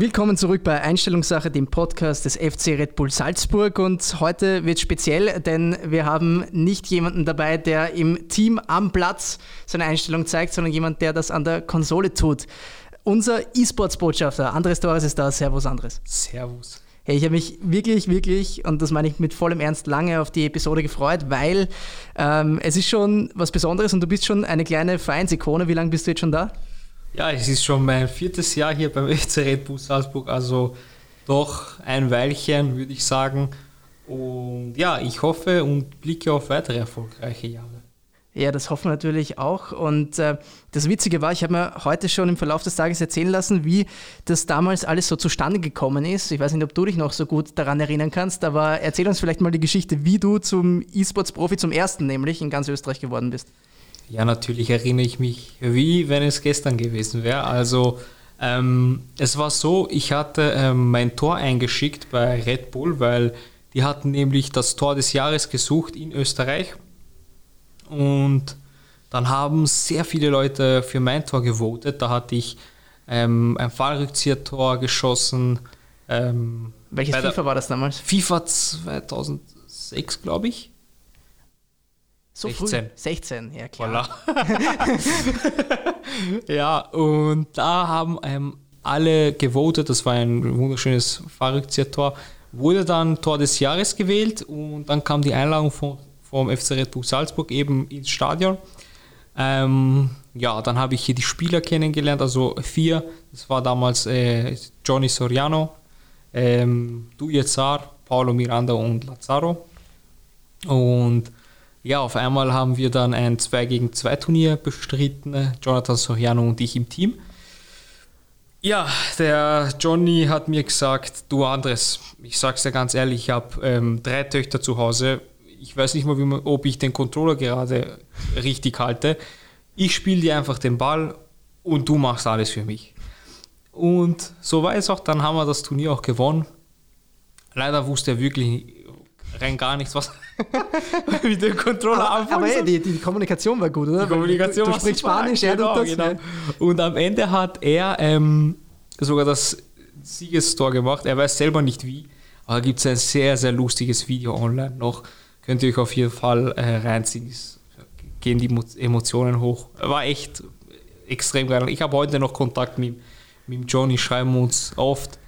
Willkommen zurück bei Einstellungssache, dem Podcast des FC Red Bull Salzburg. Und heute wird speziell, denn wir haben nicht jemanden dabei, der im Team am Platz seine Einstellung zeigt, sondern jemand, der das an der Konsole tut. Unser E-Sports-Botschafter, Andres Torres ist da. Servus, Andres. Servus. Hey, ich habe mich wirklich, wirklich, und das meine ich mit vollem Ernst, lange auf die Episode gefreut, weil ähm, es ist schon was Besonderes und du bist schon eine kleine Vereinsikone. Wie lange bist du jetzt schon da? Ja, es ist schon mein viertes Jahr hier beim FC Red Bull Salzburg, also doch ein Weilchen, würde ich sagen. Und ja, ich hoffe und blicke auf weitere erfolgreiche Jahre. Ja, das hoffen wir natürlich auch. Und äh, das Witzige war, ich habe mir heute schon im Verlauf des Tages erzählen lassen, wie das damals alles so zustande gekommen ist. Ich weiß nicht, ob du dich noch so gut daran erinnern kannst, aber erzähl uns vielleicht mal die Geschichte, wie du zum E-Sports-Profi zum ersten nämlich in ganz Österreich geworden bist. Ja, natürlich erinnere ich mich, wie wenn es gestern gewesen wäre. Also ähm, es war so, ich hatte ähm, mein Tor eingeschickt bei Red Bull, weil die hatten nämlich das Tor des Jahres gesucht in Österreich. Und dann haben sehr viele Leute für mein Tor gewotet. Da hatte ich ähm, ein Fallrückzieher-Tor geschossen. Ähm, Welches FIFA war das damals? FIFA 2006, glaube ich. So 16. Früh? 16, ja klar. Ja, und da haben ähm, alle gewotet, das war ein wunderschönes Fahrrückzieher-Tor, wurde dann Tor des Jahres gewählt und dann kam die Einladung vom, vom FC Red Bull Salzburg eben ins Stadion. Ähm, ja, dann habe ich hier die Spieler kennengelernt, also vier. Das war damals äh, Johnny Soriano, ähm, Dujezar, Paulo Miranda und Lazaro. Und ja, auf einmal haben wir dann ein 2 gegen 2 Turnier bestritten, Jonathan Soriano und ich im Team. Ja, der Johnny hat mir gesagt, du Andres, ich sag's dir ganz ehrlich, ich habe ähm, drei Töchter zu Hause. Ich weiß nicht mal, man, ob ich den Controller gerade richtig halte. Ich spiele dir einfach den Ball und du machst alles für mich. Und so war es auch, dann haben wir das Turnier auch gewonnen. Leider wusste er wirklich rein gar nichts, was mit dem Controller aber, aber hey, die, die, Kommunikation war gut, oder? Die Kommunikation du, du sprichst Spanisch, er genau, das. Genau. Und am Ende hat er ähm, sogar das Siegestor gemacht. Er weiß selber nicht wie, aber gibt es ein sehr, sehr lustiges Video online noch. Könnt ihr euch auf jeden Fall äh, reinziehen. Es gehen die Emotionen hoch. War echt extrem geil. Ich habe heute noch Kontakt mit, mit Johnny, schreiben uns oft.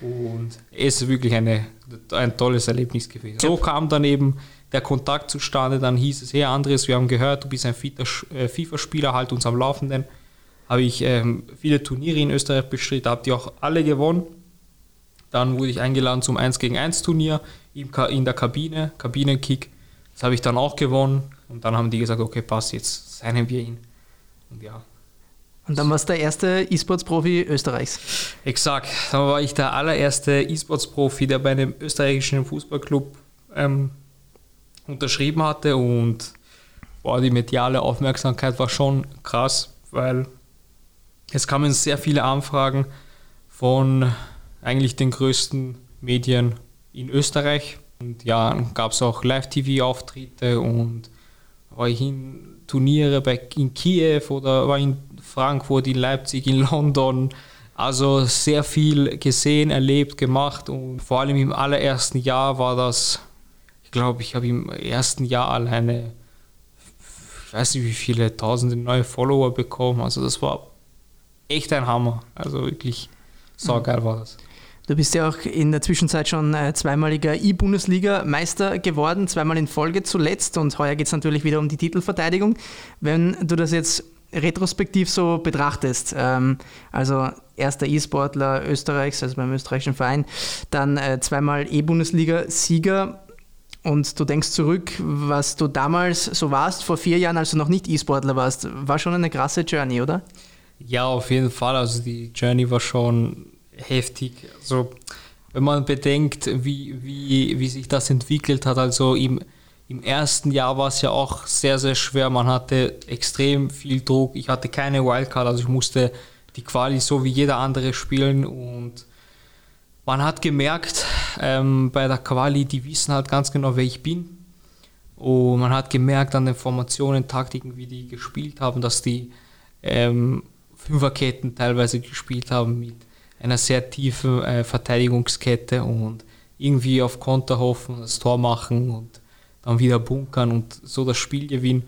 Und es ist wirklich eine, ein tolles Erlebnis gewesen. So kam dann eben der Kontakt zustande. Dann hieß es, hey Andres, wir haben gehört, du bist ein äh, FIFA-Spieler, halt uns am Laufenden. Habe ich ähm, viele Turniere in Österreich bestritten, habt ihr auch alle gewonnen. Dann wurde ich eingeladen zum 1 gegen 1 Turnier in der Kabine, Kabinenkick. Das habe ich dann auch gewonnen. Und dann haben die gesagt, okay, passt, jetzt signen wir ihn. Und ja, und dann warst du der erste E-Sports-Profi Österreichs. Exakt. Dann war ich der allererste E-Sports-Profi, der bei einem österreichischen Fußballclub ähm, unterschrieben hatte. Und boah, die mediale Aufmerksamkeit war schon krass, weil es kamen sehr viele Anfragen von eigentlich den größten Medien in Österreich. Und ja, gab es auch Live-TV-Auftritte und war ich in Turniere bei, in Kiew oder war in Frankfurt, in Leipzig, in London. Also sehr viel gesehen, erlebt, gemacht und vor allem im allerersten Jahr war das, ich glaube, ich habe im ersten Jahr alleine, ich weiß nicht wie viele tausende neue Follower bekommen. Also das war echt ein Hammer. Also wirklich so geil war das. Du bist ja auch in der Zwischenzeit schon äh, zweimaliger E-Bundesliga-Meister geworden, zweimal in Folge zuletzt und heuer geht es natürlich wieder um die Titelverteidigung. Wenn du das jetzt retrospektiv so betrachtest, ähm, also erster E-Sportler Österreichs, also beim österreichischen Verein, dann äh, zweimal E-Bundesliga-Sieger und du denkst zurück, was du damals so warst, vor vier Jahren, als du noch nicht E-Sportler warst, war schon eine krasse Journey, oder? Ja, auf jeden Fall. Also die Journey war schon heftig. Also wenn man bedenkt, wie, wie, wie sich das entwickelt hat, also im im ersten Jahr war es ja auch sehr, sehr schwer. Man hatte extrem viel Druck. Ich hatte keine Wildcard, also ich musste die Quali so wie jeder andere spielen. Und man hat gemerkt, ähm, bei der Quali, die wissen halt ganz genau, wer ich bin. Und man hat gemerkt an den Formationen, Taktiken, wie die gespielt haben, dass die ähm, Fünferketten teilweise gespielt haben mit einer sehr tiefen äh, Verteidigungskette und irgendwie auf Konter hoffen, das Tor machen und dann wieder bunkern und so das Spiel gewinnen.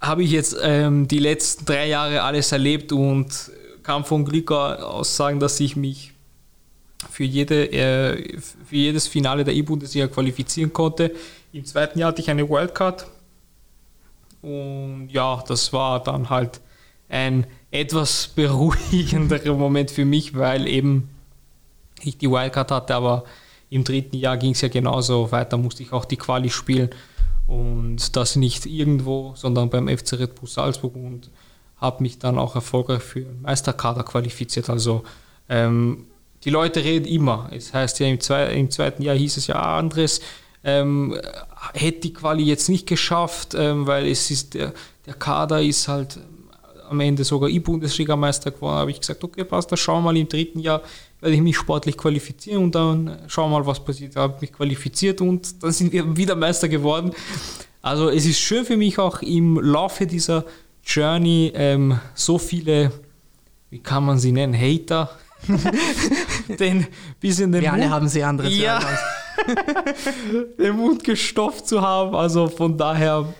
Habe ich jetzt ähm, die letzten drei Jahre alles erlebt und kann von Glück aus sagen, dass ich mich für, jede, äh, für jedes Finale der E-Bundesliga qualifizieren konnte. Im zweiten Jahr hatte ich eine Wildcard und ja, das war dann halt ein etwas beruhigenderer Moment für mich, weil eben ich die Wildcard hatte, aber im dritten Jahr ging es ja genauso weiter, musste ich auch die Quali spielen und das nicht irgendwo, sondern beim FC Red Bull Salzburg und habe mich dann auch erfolgreich für den Meisterkader qualifiziert. Also ähm, die Leute reden immer. Es heißt ja im, zwei, im, zweiten Jahr hieß es ja, Andres ähm, hätte die Quali jetzt nicht geschafft, ähm, weil es ist der, der Kader ist halt am Ende sogar E-Bundesliga-Meister geworden. habe ich gesagt, okay, passt, dann schauen wir mal im dritten Jahr werde ich mich sportlich qualifizieren und dann schauen wir mal, was passiert. Ich habe mich qualifiziert und dann sind wir wieder Meister geworden. Also es ist schön für mich auch im Laufe dieser Journey ähm, so viele, wie kann man sie nennen, Hater, den bis in den Wir Mund, alle haben sie andere ja, den Mund gestopft zu haben. Also von daher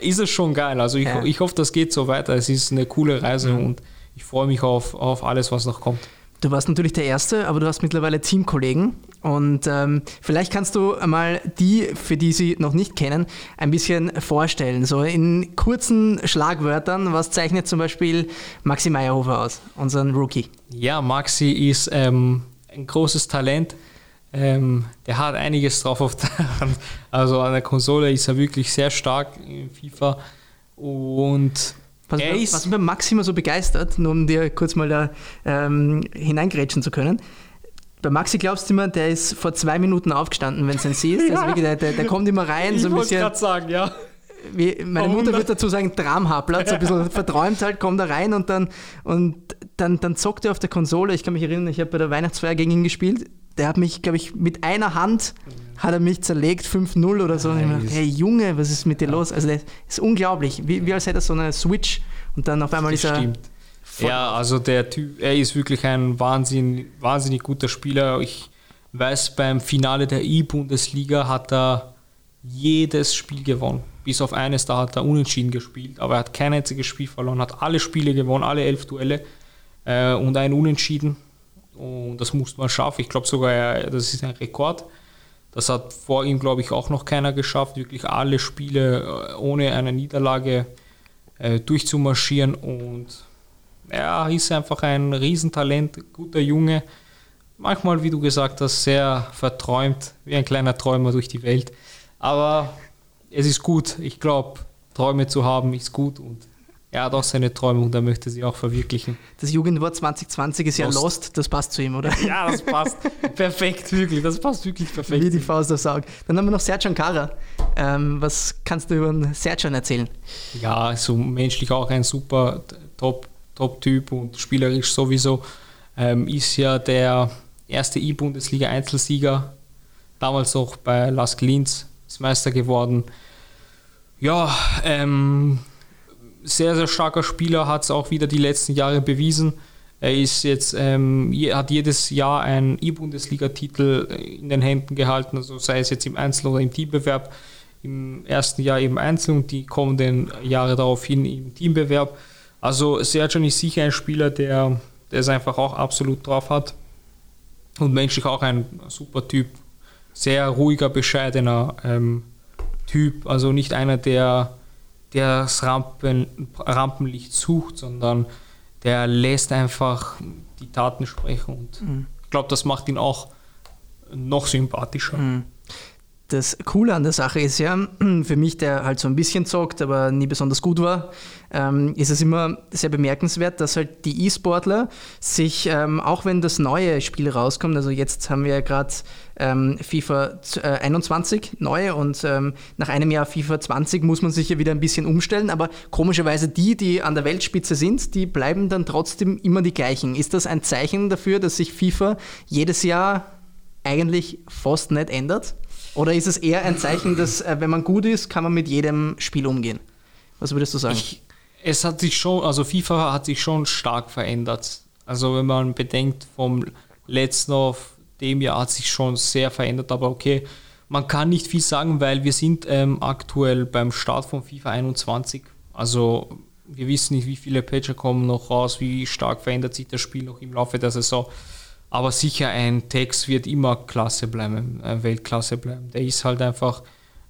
ist es schon geil. Also ich, ja. ich hoffe, das geht so weiter. Es ist eine coole Reise mhm. und ich freue mich auf, auf alles, was noch kommt. Du warst natürlich der Erste, aber du hast mittlerweile Teamkollegen. Und ähm, vielleicht kannst du einmal die, für die sie noch nicht kennen, ein bisschen vorstellen. So in kurzen Schlagwörtern, was zeichnet zum Beispiel Maxi Meyerhofer aus, unseren Rookie? Ja, Maxi ist ähm, ein großes Talent. Ähm, der hat einiges drauf auf der Hand. Also an der Konsole ist er wirklich sehr stark in FIFA. Und was, er ist, was mich bei Maxima so begeistert, nur um dir kurz mal da ähm, hineingrätschen zu können. Bei Maxi glaubst du immer, der ist vor zwei Minuten aufgestanden, wenn es ein Sie ist. Also wirklich, der, der, der, kommt immer rein, ich so ein bisschen. gerade sagen, ja. Wie, meine Mutter würde dazu sagen, Tramhapler, so ein bisschen verträumt halt, kommt da rein und dann, und dann, dann zockt er auf der Konsole. Ich kann mich erinnern, ich habe bei der Weihnachtsfeier gegen ihn gespielt. Der hat mich, glaube ich, mit einer Hand hat er mich zerlegt, 5-0 oder so. Nice. Und ich dachte, hey Junge, was ist mit dir los? Also das ist unglaublich, wie, wie als hätte er so eine Switch und dann auf einmal das ist er... Stimmt. Ja, also der Typ, er ist wirklich ein wahnsinnig, wahnsinnig guter Spieler. Ich weiß, beim Finale der E-Bundesliga hat er jedes Spiel gewonnen. Bis auf eines, da hat er unentschieden gespielt. Aber er hat kein einziges Spiel verloren, hat alle Spiele gewonnen, alle elf Duelle äh, und ein Unentschieden. Und das muss man schaffen. Ich glaube sogar, das ist ein Rekord. Das hat vor ihm, glaube ich, auch noch keiner geschafft, wirklich alle Spiele äh, ohne eine Niederlage äh, durchzumarschieren. Und er ist einfach ein Riesentalent, guter Junge. Manchmal, wie du gesagt hast, sehr verträumt, wie ein kleiner Träumer durch die Welt. Aber es ist gut. Ich glaube, Träume zu haben ist gut und er hat auch seine Träume und er möchte sie auch verwirklichen. Das Jugendwort 2020 ist ja Lost, Lost das passt zu ihm, oder? Ja, das passt perfekt, wirklich. Das passt wirklich perfekt. Wie die Faust aufs Auge. Dann haben wir noch Serjan Kara. Ähm, was kannst du über den Serjan erzählen? Ja, so menschlich auch ein super Top-Typ und spielerisch sowieso. Ähm, ist ja der erste E-Bundesliga-Einzelsieger, damals auch bei Las Linz, ist Meister geworden. Ja, ähm, sehr, sehr starker Spieler, hat es auch wieder die letzten Jahre bewiesen. Er ist jetzt, ähm, hat jedes Jahr einen E-Bundesliga-Titel in den Händen gehalten, also sei es jetzt im Einzel- oder im Teambewerb. Im ersten Jahr eben Einzel und die kommenden Jahre daraufhin im Teambewerb. Also Sergio ist sicher ein Spieler, der, der es einfach auch absolut drauf hat und menschlich auch ein super Typ. Sehr ruhiger, bescheidener ähm, Typ, also nicht einer, der der das Rampen, Rampenlicht sucht, sondern der lässt einfach die Taten sprechen. Und mhm. ich glaube, das macht ihn auch noch sympathischer. Mhm. Das Coole an der Sache ist ja, für mich, der halt so ein bisschen zockt, aber nie besonders gut war, ähm, ist es immer sehr bemerkenswert, dass halt die E-Sportler sich, ähm, auch wenn das neue Spiel rauskommt, also jetzt haben wir ja gerade ähm, FIFA äh, 21 neu und ähm, nach einem Jahr FIFA 20 muss man sich ja wieder ein bisschen umstellen, aber komischerweise die, die an der Weltspitze sind, die bleiben dann trotzdem immer die gleichen. Ist das ein Zeichen dafür, dass sich FIFA jedes Jahr eigentlich fast nicht ändert? Oder ist es eher ein Zeichen, dass äh, wenn man gut ist, kann man mit jedem Spiel umgehen? Was würdest du sagen? Ich, es hat sich schon, also FIFA hat sich schon stark verändert. Also wenn man bedenkt, vom letzten auf dem Jahr hat sich schon sehr verändert, aber okay, man kann nicht viel sagen, weil wir sind ähm, aktuell beim Start von FIFA 21. Also wir wissen nicht, wie viele Patcher kommen noch raus, wie stark verändert sich das Spiel noch im Laufe der Saison. Aber sicher ein Text wird immer klasse bleiben, äh, Weltklasse bleiben. Der ist halt einfach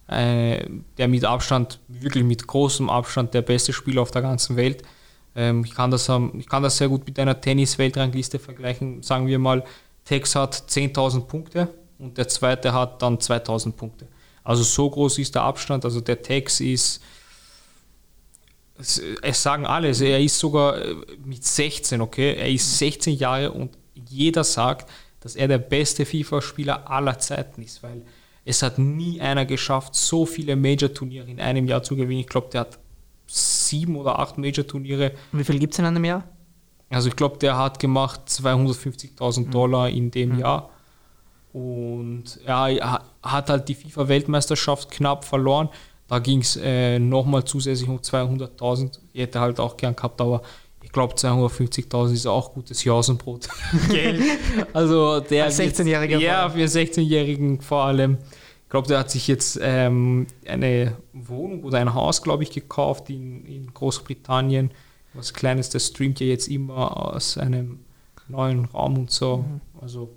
äh, der mit Abstand, wirklich mit großem Abstand der beste Spieler auf der ganzen Welt. Ähm, ich, kann das, ich kann das sehr gut mit einer Tennis-Weltrangliste vergleichen. Sagen wir mal, Tex hat 10.000 Punkte und der zweite hat dann 2.000 Punkte. Also so groß ist der Abstand. Also der Tex ist, es sagen alle, er ist sogar äh, mit 16, okay? Er ist 16 Jahre und jeder sagt, dass er der beste FIFA-Spieler aller Zeiten ist, weil es hat nie einer geschafft, so viele Major-Turniere in einem Jahr zu gewinnen. Ich glaube, der hat sieben oder acht Major-Turniere. Wie viel gibt es in einem Jahr? Also ich glaube, der hat gemacht 250.000 mhm. Dollar in dem mhm. Jahr. Und er hat halt die FIFA-Weltmeisterschaft knapp verloren. Da ging es äh, nochmal zusätzlich um 200.000. Ich hätte halt auch gern gehabt, aber ich glaube 250.000 ist auch gutes Jausenbrot. also der 16-Jähriger. Ja, für 16-Jährigen vor allem. Ich glaube, der hat sich jetzt ähm, eine Wohnung oder ein Haus, glaube ich, gekauft in, in Großbritannien. Was Kleines, der streamt ja jetzt immer aus einem neuen Raum und so. Mhm. Also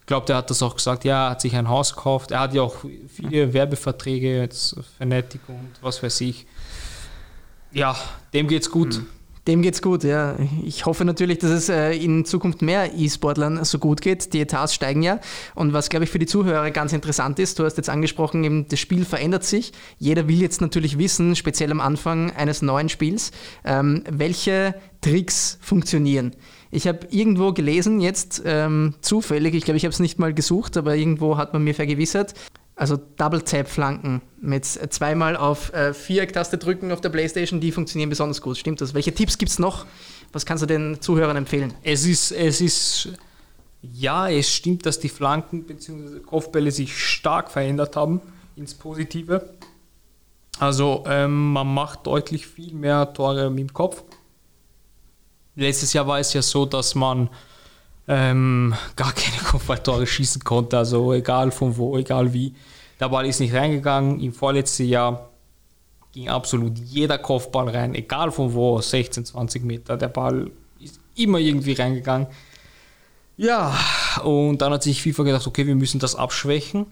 ich glaube, der hat das auch gesagt, ja, er hat sich ein Haus gekauft. Er hat ja auch viele Werbeverträge, jetzt Fanatic und was weiß ich. Ja, dem geht's gut. Mhm. Dem geht's gut, ja. Ich hoffe natürlich, dass es äh, in Zukunft mehr E-Sportlern so gut geht. Die Etats steigen ja. Und was, glaube ich, für die Zuhörer ganz interessant ist, du hast jetzt angesprochen, eben das Spiel verändert sich. Jeder will jetzt natürlich wissen, speziell am Anfang eines neuen Spiels, ähm, welche Tricks funktionieren. Ich habe irgendwo gelesen, jetzt ähm, zufällig, ich glaube, ich habe es nicht mal gesucht, aber irgendwo hat man mir vergewissert, also Double-Tap-Flanken mit zweimal auf äh, Viereck-Taste drücken auf der Playstation, die funktionieren besonders gut. Stimmt das? Welche Tipps gibt es noch? Was kannst du den Zuhörern empfehlen? Es ist, es ist, ja, es stimmt, dass die Flanken bzw. Kopfbälle sich stark verändert haben ins Positive. Also ähm, man macht deutlich viel mehr Tore mit dem Kopf. Letztes Jahr war es ja so, dass man ähm, gar keine Kopfballtore schießen konnte, also egal von wo, egal wie. Der Ball ist nicht reingegangen. Im vorletzten Jahr ging absolut jeder Kopfball rein, egal von wo, 16, 20 Meter. Der Ball ist immer irgendwie reingegangen. Ja, und dann hat sich FIFA gedacht, okay, wir müssen das abschwächen.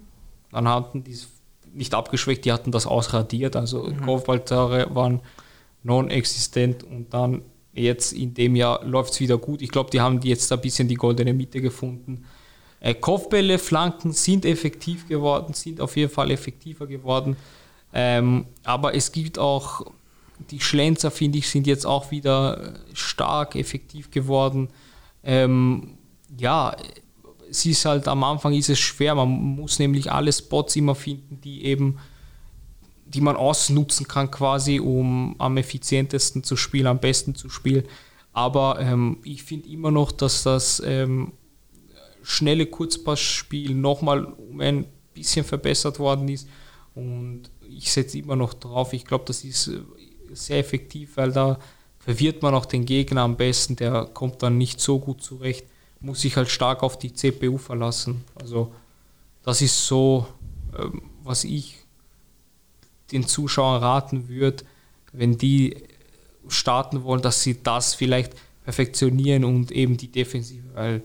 Dann hatten die es nicht abgeschwächt, die hatten das ausradiert. Also mhm. Kopfballtore waren non-existent und dann Jetzt in dem Jahr läuft es wieder gut. Ich glaube, die haben jetzt ein bisschen die goldene Mitte gefunden. Äh, Kopfbälle, Flanken sind effektiv geworden, sind auf jeden Fall effektiver geworden. Ähm, aber es gibt auch, die Schlenzer, finde ich, sind jetzt auch wieder stark effektiv geworden. Ähm, ja, es ist halt am Anfang ist es schwer. Man muss nämlich alle Spots immer finden, die eben die man ausnutzen kann, quasi, um am effizientesten zu spielen, am besten zu spielen. Aber ähm, ich finde immer noch, dass das ähm, schnelle Kurzpassspiel nochmal um ein bisschen verbessert worden ist. Und ich setze immer noch drauf. Ich glaube, das ist äh, sehr effektiv, weil da verwirrt man auch den Gegner am besten. Der kommt dann nicht so gut zurecht. Muss sich halt stark auf die CPU verlassen. Also, das ist so, ähm, was ich den Zuschauern raten würde, wenn die starten wollen, dass sie das vielleicht perfektionieren und eben die Defensive, weil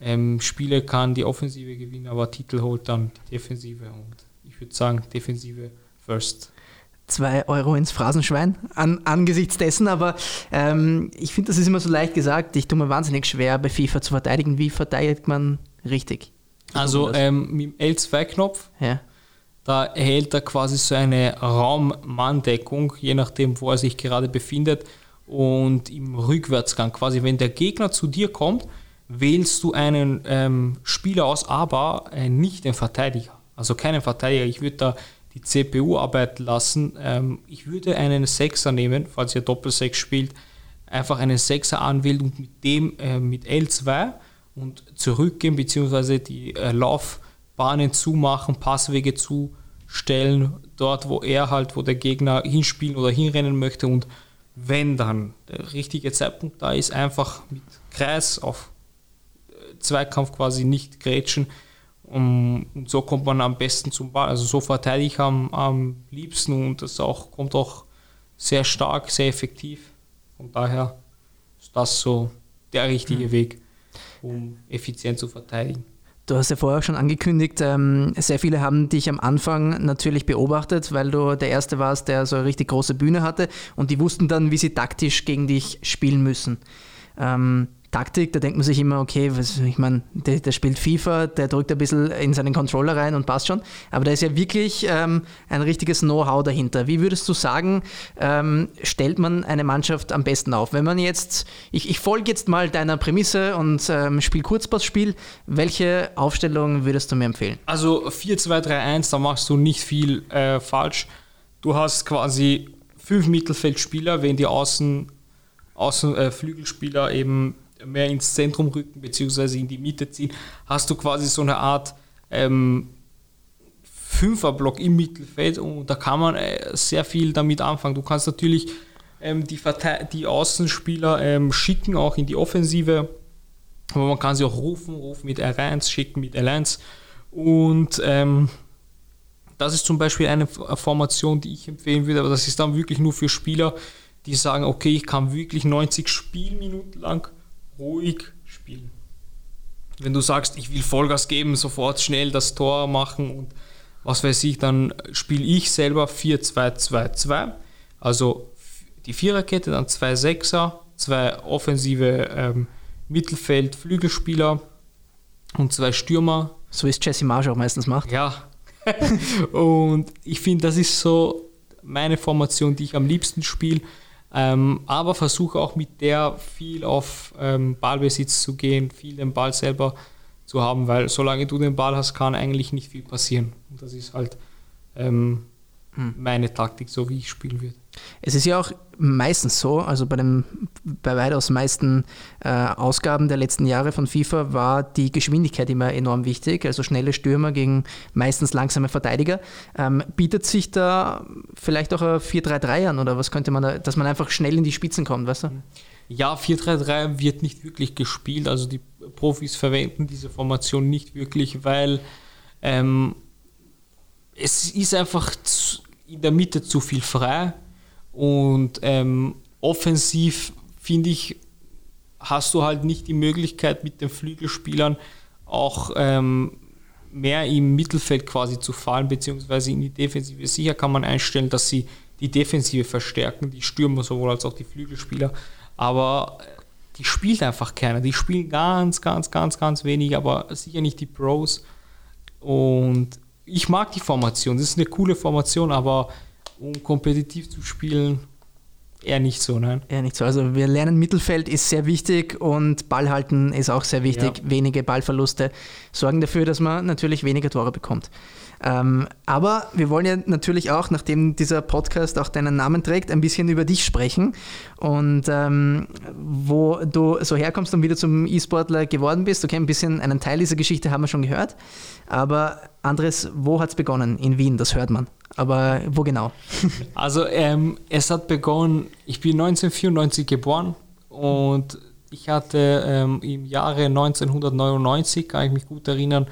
ähm, Spiele kann die Offensive gewinnen, aber Titel holt dann die Defensive und ich würde sagen Defensive first. Zwei Euro ins Phrasenschwein an, angesichts dessen, aber ähm, ich finde, das ist immer so leicht gesagt. Ich tue mir wahnsinnig schwer, bei FIFA zu verteidigen. Wie verteidigt man richtig? Also ähm, mit dem L2-Knopf ja. Da erhält er quasi so eine Raummanndeckung, je nachdem, wo er sich gerade befindet. Und im Rückwärtsgang, quasi wenn der Gegner zu dir kommt, wählst du einen ähm, Spieler aus, aber äh, nicht den Verteidiger. Also keinen Verteidiger. Ich würde da die CPU arbeiten lassen. Ähm, ich würde einen Sechser nehmen, falls ihr Doppelsechs spielt, einfach einen Sechser anwählen und mit dem äh, mit L2 und zurückgehen, beziehungsweise die äh, Lauf Bahnen zumachen, Passwege zustellen, dort wo er halt, wo der Gegner hinspielen oder hinrennen möchte und wenn dann der richtige Zeitpunkt da ist, einfach mit Kreis auf äh, Zweikampf quasi nicht grätschen. Und so kommt man am besten zum Ball. Also so verteidige ich am, am liebsten und das auch, kommt auch sehr stark, sehr effektiv. Von daher ist das so der richtige mhm. Weg, um effizient zu verteidigen. Du hast ja vorher schon angekündigt, ähm, sehr viele haben dich am Anfang natürlich beobachtet, weil du der Erste warst, der so eine richtig große Bühne hatte und die wussten dann, wie sie taktisch gegen dich spielen müssen. Ähm, Taktik, da denkt man sich immer, okay, was, ich meine, der, der, spielt FIFA, der drückt ein bisschen in seinen Controller rein und passt schon. Aber da ist ja wirklich ähm, ein richtiges Know-how dahinter. Wie würdest du sagen, ähm, stellt man eine Mannschaft am besten auf? Wenn man jetzt, ich, ich folge jetzt mal deiner Prämisse und ähm, spiele Kurzpassspiel, welche Aufstellung würdest du mir empfehlen? Also 4-2-3-1, da machst du nicht viel äh, falsch. Du hast quasi fünf Mittelfeldspieler, wenn die Außen, Außen äh, eben mehr ins Zentrum rücken beziehungsweise in die Mitte ziehen, hast du quasi so eine Art ähm, Fünferblock im Mittelfeld und da kann man äh, sehr viel damit anfangen. Du kannst natürlich ähm, die, die Außenspieler ähm, schicken, auch in die Offensive, aber man kann sie auch rufen, rufen mit R1, schicken mit L1 und ähm, das ist zum Beispiel eine Formation, die ich empfehlen würde, aber das ist dann wirklich nur für Spieler, die sagen, okay, ich kann wirklich 90 Spielminuten lang ruhig spielen. Wenn du sagst, ich will Vollgas geben, sofort schnell das Tor machen und was weiß ich, dann spiele ich selber 4-2-2-2. Also die Viererkette, dann zwei Sechser, zwei offensive ähm, Mittelfeld-Flügelspieler und zwei Stürmer. So es Jesse Marsch auch meistens macht. Ja. und ich finde, das ist so meine Formation, die ich am liebsten spiele. Ähm, aber versuche auch mit der viel auf ähm, Ballbesitz zu gehen, viel den Ball selber zu haben, weil solange du den Ball hast, kann eigentlich nicht viel passieren. Und das ist halt ähm, hm. meine Taktik, so wie ich spielen würde. Es ist ja auch meistens so, also bei, dem, bei weitaus meisten äh, Ausgaben der letzten Jahre von FIFA war die Geschwindigkeit immer enorm wichtig, also schnelle Stürmer gegen meistens langsame Verteidiger. Ähm, bietet sich da vielleicht auch ein 4-3-3 an oder was könnte man da, dass man einfach schnell in die Spitzen kommt, weißt du? Ja, 4-3-3 wird nicht wirklich gespielt, also die Profis verwenden diese Formation nicht wirklich, weil ähm, es ist einfach in der Mitte zu viel frei und ähm, offensiv finde ich, hast du halt nicht die Möglichkeit mit den Flügelspielern auch ähm, mehr im Mittelfeld quasi zu fallen, beziehungsweise in die Defensive. Sicher kann man einstellen, dass sie die Defensive verstärken, die Stürmer sowohl als auch die Flügelspieler, aber äh, die spielt einfach keiner. Die spielen ganz, ganz, ganz, ganz wenig, aber sicher nicht die Pros. Und ich mag die Formation, das ist eine coole Formation, aber um kompetitiv zu spielen, eher nicht so, nein. Eher nicht so. Also wir lernen, Mittelfeld ist sehr wichtig und Ballhalten ist auch sehr wichtig. Ja. Wenige Ballverluste sorgen dafür, dass man natürlich weniger Tore bekommt. Ähm, aber wir wollen ja natürlich auch, nachdem dieser Podcast auch deinen Namen trägt, ein bisschen über dich sprechen und ähm, wo du so herkommst und wieder zum E-Sportler geworden bist. Okay, ein bisschen einen Teil dieser Geschichte haben wir schon gehört. Aber Andres, wo hat es begonnen? In Wien, das hört man. Aber wo genau? Also ähm, es hat begonnen, ich bin 1994 geboren und ich hatte ähm, im Jahre 1999, kann ich mich gut erinnern,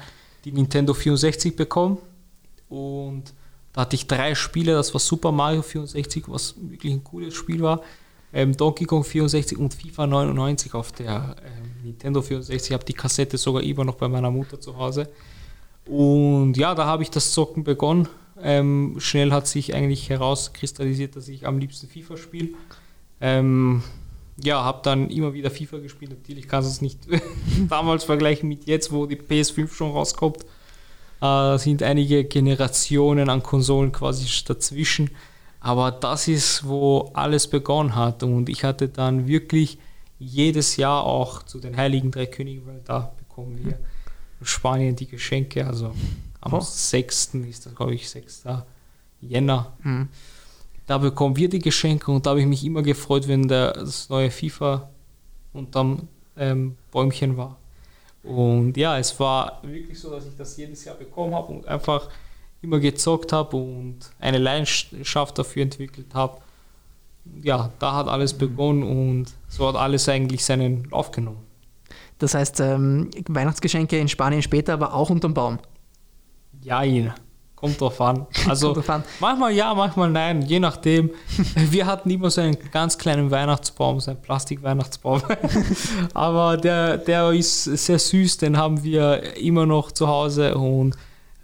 die Nintendo 64 bekommen. Und da hatte ich drei Spiele, das war Super Mario 64, was wirklich ein cooles Spiel war, ähm, Donkey Kong 64 und FIFA 99 auf der ähm, Nintendo 64. Ich habe die Kassette sogar immer noch bei meiner Mutter zu Hause. Und ja, da habe ich das Zocken begonnen. Ähm, schnell hat sich eigentlich herauskristallisiert, dass ich am liebsten FIFA spiele. Ähm, ja, habe dann immer wieder FIFA gespielt. Natürlich kann es nicht damals vergleichen mit jetzt, wo die PS5 schon rauskommt. Äh, sind einige Generationen an Konsolen quasi dazwischen. Aber das ist, wo alles begonnen hat. Und ich hatte dann wirklich jedes Jahr auch zu den Heiligen Drei Königen, weil da bekommen wir in Spanien die Geschenke. Also am oh. 6. ist das, glaube ich, 6. Jänner. Mhm. Da bekommen wir die Geschenke und da habe ich mich immer gefreut, wenn der, das neue FIFA unterm ähm, Bäumchen war. Und ja, es war wirklich so, dass ich das jedes Jahr bekommen habe und einfach immer gezockt habe und eine Leidenschaft dafür entwickelt habe. ja, da hat alles begonnen und so hat alles eigentlich seinen Lauf genommen. Das heißt, ähm, Weihnachtsgeschenke in Spanien später, aber auch unterm Baum. Jein. Kommt drauf an. Also drauf an. manchmal ja, manchmal nein, je nachdem. Wir hatten immer so einen ganz kleinen Weihnachtsbaum, so einen Plastik-Weihnachtsbaum. Aber der, der ist sehr süß, den haben wir immer noch zu Hause und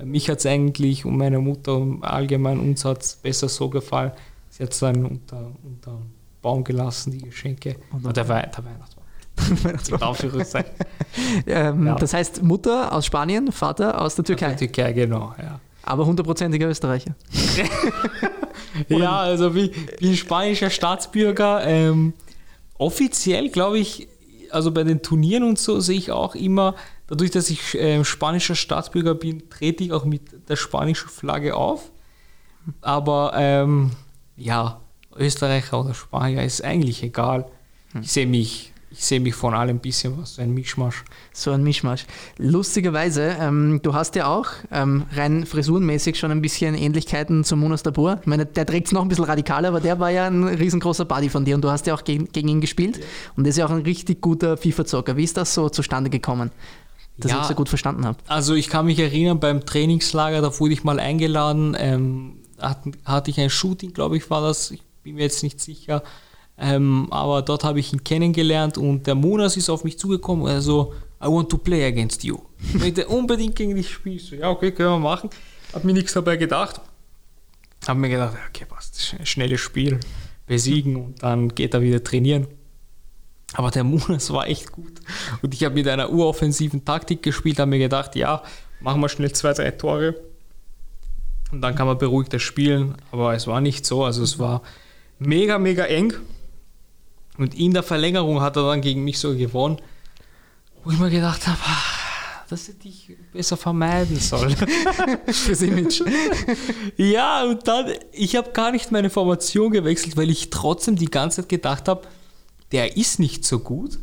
mich hat es eigentlich und meine Mutter und allgemein uns hat es besser so gefallen. Sie hat es dann unter, unter Baum gelassen, die Geschenke. Unter der, Wei der Weihnachtsbaum. ähm, ja. Das heißt Mutter aus Spanien, Vater aus der Türkei. Aus der Türkei, genau, ja. Aber hundertprozentiger Österreicher. ja, also wie, wie ein spanischer Staatsbürger. Ähm, offiziell glaube ich, also bei den Turnieren und so sehe ich auch immer, dadurch, dass ich äh, spanischer Staatsbürger bin, trete ich auch mit der spanischen Flagge auf. Aber ähm, ja, Österreicher oder Spanier ist eigentlich egal. Ich sehe mich ich sehe mich von allem ein bisschen was, so ein Mischmasch. So ein Mischmasch. Lustigerweise, ähm, du hast ja auch ähm, rein frisurenmäßig schon ein bisschen Ähnlichkeiten zum Munas Dabur. Ich meine, der trägt es noch ein bisschen radikaler, aber der war ja ein riesengroßer Buddy von dir und du hast ja auch gegen, gegen ihn gespielt ja. und ist ja auch ein richtig guter FIFA-Zocker. Wie ist das so zustande gekommen? Dass ja, ich so gut verstanden habe. Also ich kann mich erinnern, beim Trainingslager, da wurde ich mal eingeladen, ähm, hatte, hatte ich ein Shooting, glaube ich, war das, ich bin mir jetzt nicht sicher, ähm, aber dort habe ich ihn kennengelernt und der Monas ist auf mich zugekommen. Also, I want to play against you. Ich möchte unbedingt gegen dich spielen. So, ja, okay, können wir machen. Hab mir nichts dabei gedacht. Hab mir gedacht, okay, passt, schnelles Spiel, besiegen und dann geht er wieder trainieren. Aber der Monas war echt gut. Und ich habe mit einer uroffensiven Taktik gespielt, habe mir gedacht, ja, machen wir schnell zwei, drei Tore. Und dann kann man beruhigter spielen. Aber es war nicht so. Also es war mega, mega eng. Und in der Verlängerung hat er dann gegen mich so gewonnen, wo ich mir gedacht habe, ah, das hätte ich besser vermeiden sollen. Fürs Image. ja, und dann, ich habe gar nicht meine Formation gewechselt, weil ich trotzdem die ganze Zeit gedacht habe, der ist nicht so gut.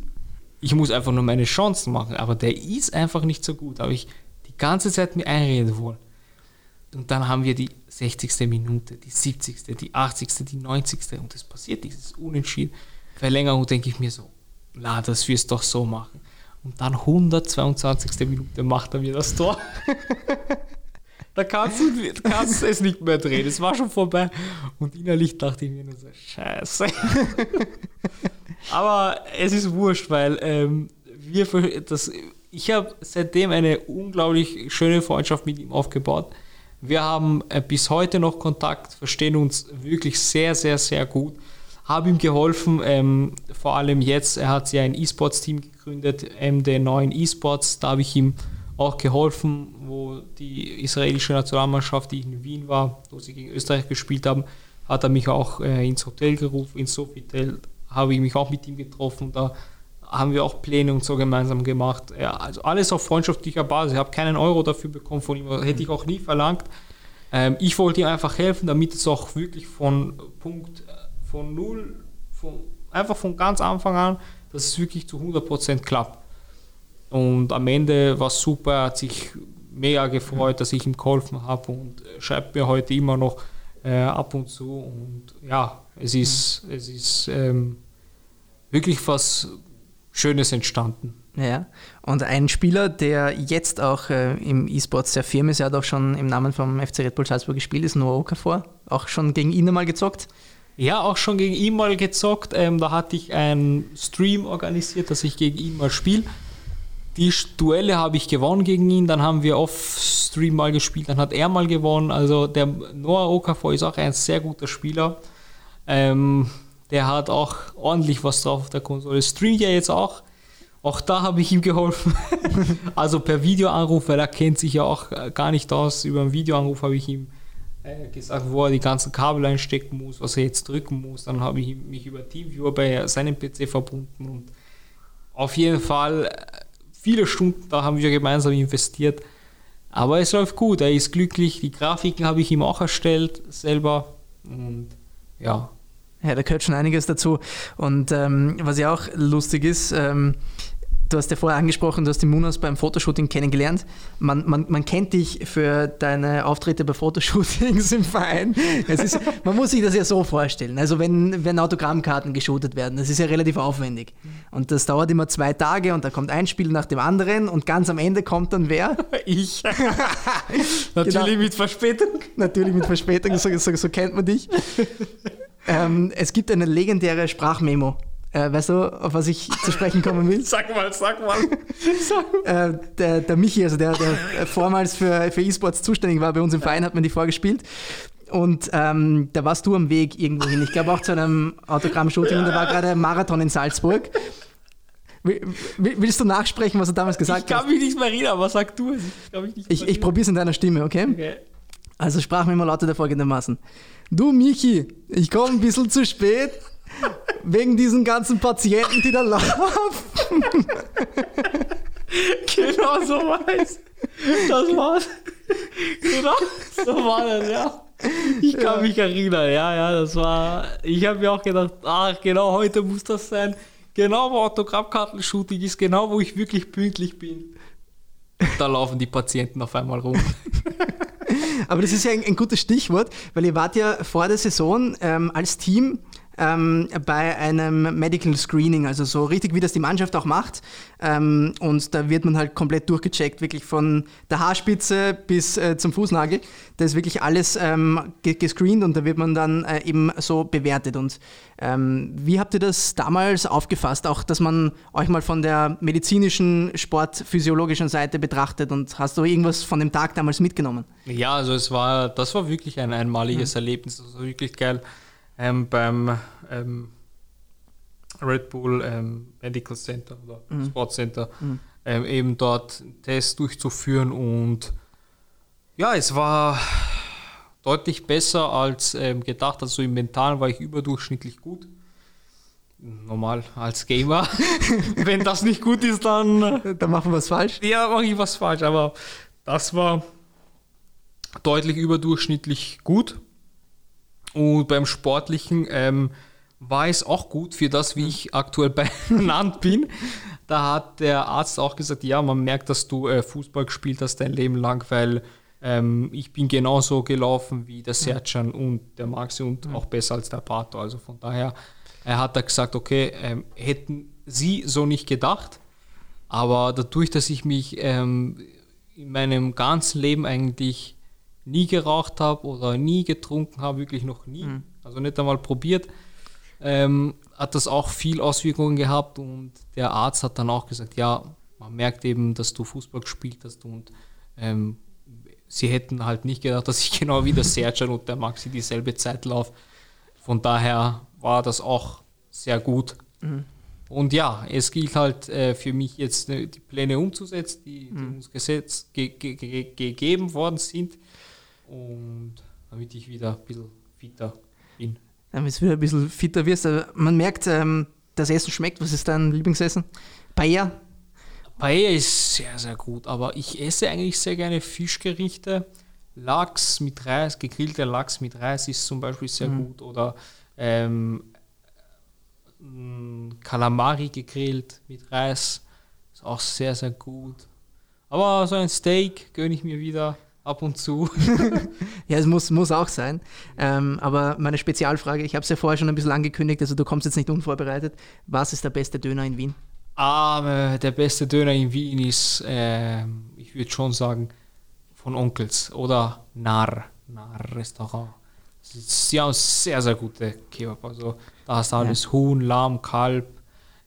Ich muss einfach nur meine Chancen machen, aber der ist einfach nicht so gut. Habe ich die ganze Zeit mir einreden wollen. Und dann haben wir die 60. Minute, die 70., die 80., die 90. und es passiert dieses Unentschieden. Verlängerung denke ich mir so, na, das wirst du doch so machen. Und dann 122. Minute macht er mir das Tor. da kannst du kannst es nicht mehr drehen. Es war schon vorbei. Und innerlich dachte ich mir nur so, scheiße. Aber es ist wurscht, weil ähm, wir, das, ich habe seitdem eine unglaublich schöne Freundschaft mit ihm aufgebaut. Wir haben äh, bis heute noch Kontakt, verstehen uns wirklich sehr, sehr, sehr gut habe ihm geholfen, ähm, vor allem jetzt, er hat ja ein E-Sports-Team gegründet, MD9 E-Sports, da habe ich ihm auch geholfen, wo die israelische Nationalmannschaft, die in Wien war, wo sie gegen Österreich gespielt haben, hat er mich auch äh, ins Hotel gerufen, ins Sofitel, habe ich mich auch mit ihm getroffen, da haben wir auch Pläne und so gemeinsam gemacht. Ja, also alles auf freundschaftlicher Basis. Ich habe keinen Euro dafür bekommen von ihm, hätte ich auch nie verlangt. Ähm, ich wollte ihm einfach helfen, damit es auch wirklich von Punkt von null, von, einfach von ganz Anfang an, dass es wirklich zu 100% klappt. Und am Ende war es super, er hat sich mega gefreut, dass ich ihm geholfen habe und schreibt mir heute immer noch äh, ab und zu. Und ja, es ist, es ist ähm, wirklich was Schönes entstanden. Ja, und ein Spieler, der jetzt auch äh, im E-Sport sehr firm ist, er hat auch schon im Namen vom FC Red Bull Salzburg gespielt, ist Noah Okafor, auch schon gegen ihn einmal gezockt. Ja, auch schon gegen ihn mal gezockt. Ähm, da hatte ich einen Stream organisiert, dass ich gegen ihn mal spiele. Die Duelle habe ich gewonnen gegen ihn, dann haben wir off-Stream mal gespielt, dann hat er mal gewonnen. Also der Noah Okafor ist auch ein sehr guter Spieler. Ähm, der hat auch ordentlich was drauf auf der Konsole. Streamt ja jetzt auch. Auch da habe ich ihm geholfen. also per Videoanruf, weil er kennt sich ja auch gar nicht aus. Über einen Videoanruf habe ich ihm äh, gesagt, wo er die ganzen Kabel einstecken muss, was er jetzt drücken muss. Dann habe ich mich über Teamviewer bei seinem PC verbunden und auf jeden Fall äh, viele Stunden da haben wir gemeinsam investiert. Aber es läuft gut, er ist glücklich. Die Grafiken habe ich ihm auch erstellt selber und ja. Ja, da gehört schon einiges dazu. Und ähm, was ja auch lustig ist, ähm, Du hast ja vorher angesprochen, du hast die Munas beim Fotoshooting kennengelernt. Man, man, man kennt dich für deine Auftritte bei Fotoshootings im Verein. Ist, man muss sich das ja so vorstellen. Also wenn, wenn Autogrammkarten geshootet werden, das ist ja relativ aufwendig. Und das dauert immer zwei Tage und da kommt ein Spiel nach dem anderen und ganz am Ende kommt dann wer? Ich. Natürlich genau. mit Verspätung. Natürlich mit Verspätung, so, so, so kennt man dich. ähm, es gibt eine legendäre Sprachmemo äh, weißt du, auf was ich zu sprechen kommen will? sag mal, sag mal. äh, der, der Michi, also der, der vormals für, für E-Sports zuständig war bei uns im Verein, hat mir die vorgespielt. Und ähm, da warst du am Weg irgendwo hin. Ich glaube auch zu einem Autogramm-Shooting und da war gerade Marathon in Salzburg. Willst du nachsprechen, was du damals gesagt hast? Ich kann mich nicht mehr reden, aber sag du es. Ich, ich, ich probiere es in deiner Stimme, okay? okay. Also sprach mir mal lauter folgendermaßen. Du Michi, ich komme ein bisschen zu spät, Wegen diesen ganzen Patienten, die da laufen. genau so weiß. Das war's. Genau so war das, ja. Ich kann ja. mich erinnern, ja, ja, das war. Ich habe mir auch gedacht, ach, genau heute muss das sein. Genau, wo Autogrammkartenshooting ist, genau, wo ich wirklich pünktlich bin. Da laufen die Patienten auf einmal rum. Aber das ist ja ein, ein, gutes Stichwort, weil ihr wart ja vor der Saison ähm, als Team ähm, bei einem Medical Screening, also so richtig wie das die Mannschaft auch macht. Ähm, und da wird man halt komplett durchgecheckt, wirklich von der Haarspitze bis äh, zum Fußnagel. Da ist wirklich alles ähm, gescreent und da wird man dann äh, eben so bewertet. Und ähm, wie habt ihr das damals aufgefasst, auch dass man euch mal von der medizinischen, sportphysiologischen Seite betrachtet und hast du irgendwas von dem Tag damals mitgenommen? Ja, also es war, das war wirklich ein einmaliges mhm. Erlebnis, das war wirklich geil ähm, beim ähm, Red Bull ähm, Medical Center oder mhm. Sport Center mhm. Ähm, eben dort einen Test durchzuführen und ja, es war deutlich besser als ähm, gedacht. Also im Mentalen war ich überdurchschnittlich gut. Normal als Gamer. Wenn das nicht gut ist, dann. Dann machen wir was falsch. Ja, mache ich was falsch. Aber das war deutlich überdurchschnittlich gut. Und beim Sportlichen ähm, war es auch gut für das, wie ich aktuell benannt bin. Da hat der Arzt auch gesagt, ja, man merkt, dass du äh, Fußball gespielt hast dein Leben lang, weil ähm, ich bin genauso gelaufen wie der Sercan und der Maxi und auch besser als der Pato. Also von daher er hat er gesagt, okay, ähm, hätten sie so nicht gedacht, aber dadurch, dass ich mich ähm, in meinem ganzen Leben eigentlich nie geraucht habe oder nie getrunken habe, wirklich noch nie, mhm. also nicht einmal probiert, ähm, hat das auch viel Auswirkungen gehabt und der Arzt hat dann auch gesagt, ja, man merkt eben, dass du Fußball gespielt hast und ähm, sie hätten halt nicht gedacht, dass ich genau wie der Serjan und der Maxi dieselbe Zeit laufe. Von daher war das auch sehr gut. Mhm. Und ja, es gilt halt äh, für mich jetzt äh, die Pläne umzusetzen, die, die mhm. uns gesetzt, ge ge ge gegeben worden sind und damit ich wieder ein bisschen fitter bin. Damit du wieder ein bisschen fitter wirst. Man merkt, ähm, das Essen schmeckt. Was ist dein Lieblingsessen? Paella? Paella ist sehr, sehr gut, aber ich esse eigentlich sehr gerne Fischgerichte. Lachs mit Reis, gegrillter Lachs mit Reis ist zum Beispiel sehr mhm. gut. Oder ähm, Kalamari gegrillt mit Reis ist auch sehr, sehr gut. Aber so ein Steak gönne ich mir wieder ab und zu. ja, es muss, muss auch sein. Ähm, aber meine Spezialfrage, ich habe es ja vorher schon ein bisschen angekündigt, also du kommst jetzt nicht unvorbereitet. Was ist der beste Döner in Wien? Ah, der beste Döner in Wien ist, äh, ich würde schon sagen, von Onkels oder Narr, Narr Restaurant. Sie haben sehr, sehr gute Kebab. Also da hast du alles ja. Huhn, Lamm, Kalb,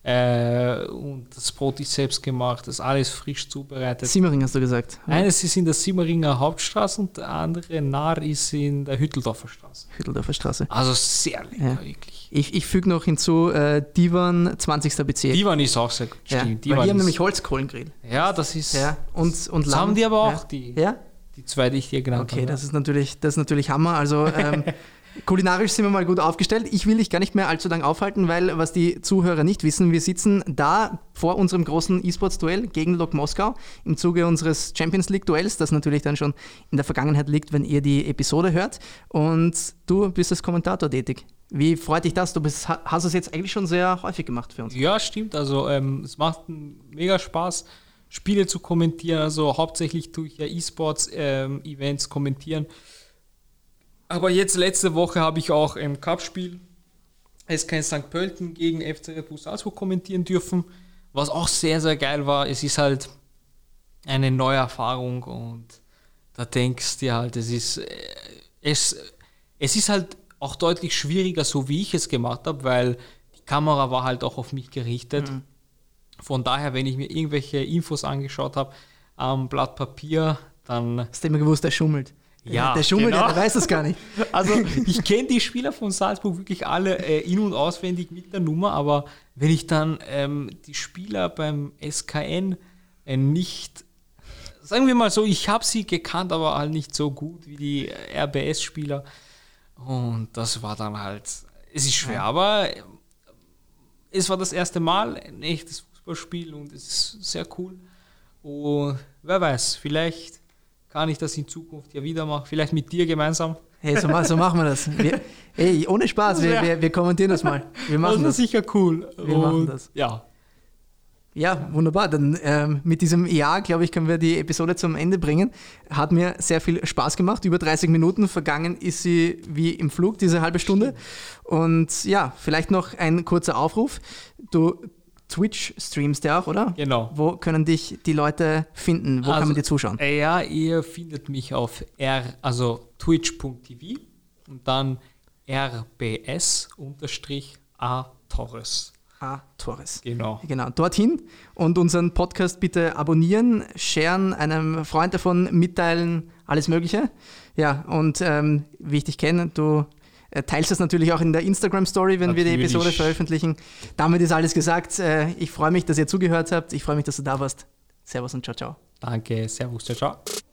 äh, und das Brot ist selbst gemacht, das ist alles frisch zubereitet. Simmering hast du gesagt. Ja. Eines ist in der Simmeringer Hauptstraße und der andere Nahr ist in der Hütteldorfer Straße. Hütteldorfer Straße. Also sehr lecker, ja. wirklich. Ich, ich füge noch hinzu, äh, Divan 20. Bezirk. Divan ist auch sehr gut. Ja. Stimmt. Divan Weil die haben nämlich Holzkohlengrill. Ja, das ist. Ja. Und, und das haben die aber auch, die. Ja? Die zwei, die ich dir genannt okay, habe. Okay, das ist natürlich, das ist natürlich Hammer. Also ähm, Kulinarisch sind wir mal gut aufgestellt. Ich will dich gar nicht mehr allzu lange aufhalten, weil was die Zuhörer nicht wissen, wir sitzen da vor unserem großen E-Sports-Duell gegen Lok Moskau im Zuge unseres Champions League-Duells, das natürlich dann schon in der Vergangenheit liegt, wenn ihr die Episode hört. Und du bist als Kommentator tätig. Wie freut dich das? Du bist, hast es jetzt eigentlich schon sehr häufig gemacht für uns. Ja, stimmt. Also ähm, es macht mega Spaß, Spiele zu kommentieren. Also hauptsächlich tue ich ja E-Sports-Events ähm, kommentieren. Aber jetzt letzte Woche habe ich auch im Cup-Spiel SK St. Pölten gegen FC Red Bull Salzburg kommentieren dürfen, was auch sehr, sehr geil war. Es ist halt eine neue Erfahrung und da denkst du dir halt, es ist, äh, es, es ist halt auch deutlich schwieriger, so wie ich es gemacht habe, weil die Kamera war halt auch auf mich gerichtet. Mhm. Von daher, wenn ich mir irgendwelche Infos angeschaut habe am Blatt Papier, dann. Hast du immer gewusst, der schummelt. Ja, der schummelt, genau. der weiß das gar nicht. Also ich kenne die Spieler von Salzburg wirklich alle äh, in- und auswendig mit der Nummer, aber wenn ich dann ähm, die Spieler beim SKN äh, nicht, sagen wir mal so, ich habe sie gekannt, aber halt nicht so gut wie die RBS-Spieler. Und das war dann halt, es ist schwer, aber es war das erste Mal ein echtes Fußballspiel und es ist sehr cool. Und wer weiß, vielleicht kann ich das in Zukunft ja wieder machen, vielleicht mit dir gemeinsam. Hey, so, so machen wir das. Wir, ey, ohne Spaß, wir, wir, wir, kommentieren das mal. Wir machen das. ist sicher cool. Wir und, machen das. Ja. Ja, wunderbar. Dann ähm, mit diesem Ja, glaube ich, können wir die Episode zum Ende bringen. Hat mir sehr viel Spaß gemacht. Über 30 Minuten vergangen ist sie wie im Flug, diese halbe Stunde. Und ja, vielleicht noch ein kurzer Aufruf. Du Twitch streamst ja auch, oder? Genau. Wo können dich die Leute finden? Wo also, kann man dir zuschauen? Ja, ihr findet mich auf r, also twitch.tv und dann rbs-a Torres. A. Torres. Genau. Genau, dorthin und unseren Podcast bitte abonnieren, sharen, einem Freund davon mitteilen, alles Mögliche. Ja, und ähm, wie ich dich kenne, du teilst das natürlich auch in der Instagram-Story, wenn natürlich. wir die Episode veröffentlichen. Damit ist alles gesagt. Äh, ich freue mich, dass ihr zugehört habt. Ich freue mich, dass du da warst. Servus und ciao, ciao. Danke, Servus, ciao, ciao.